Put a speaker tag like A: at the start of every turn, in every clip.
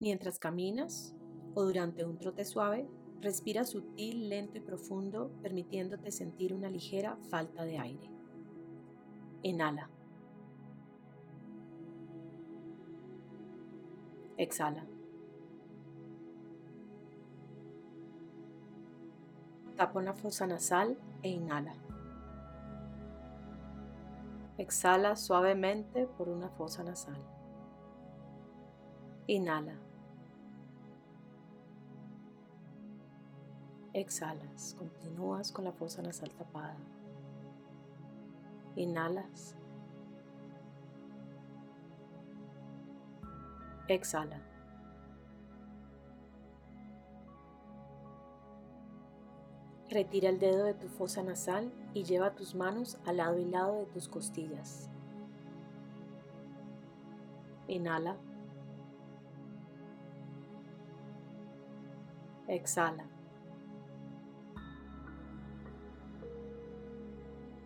A: Mientras caminas o durante un trote suave, respira sutil, lento y profundo, permitiéndote sentir una ligera falta de aire. Inhala. Exhala. Tapa una fosa nasal e inhala. Exhala suavemente por una fosa nasal. Inhala. Exhalas. Continúas con la fosa nasal tapada. Inhalas. Exhala. Retira el dedo de tu fosa nasal y lleva tus manos al lado y lado de tus costillas. Inhala. Exhala.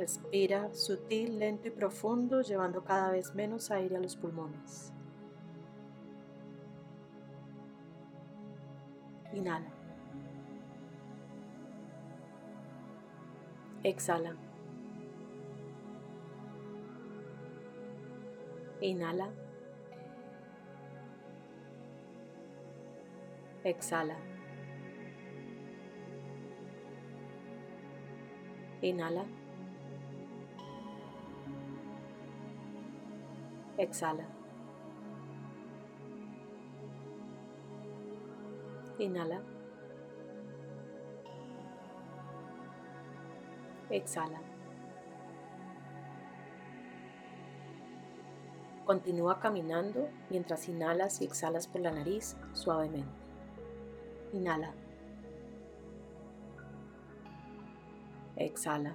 A: Respira sutil, lento y profundo, llevando cada vez menos aire a los pulmones. Inhala. Exhala. Inhala. Exhala. Inhala. Exhala. Inhala. Exhala. Continúa caminando mientras inhalas y exhalas por la nariz suavemente. Inhala. Exhala.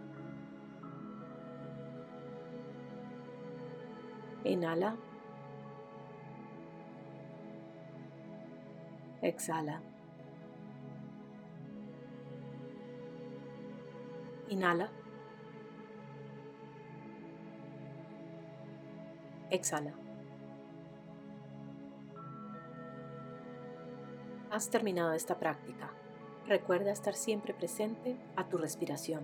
A: Inhala. Exhala. Inhala. Exhala. Has terminado esta práctica. Recuerda estar siempre presente a tu respiración.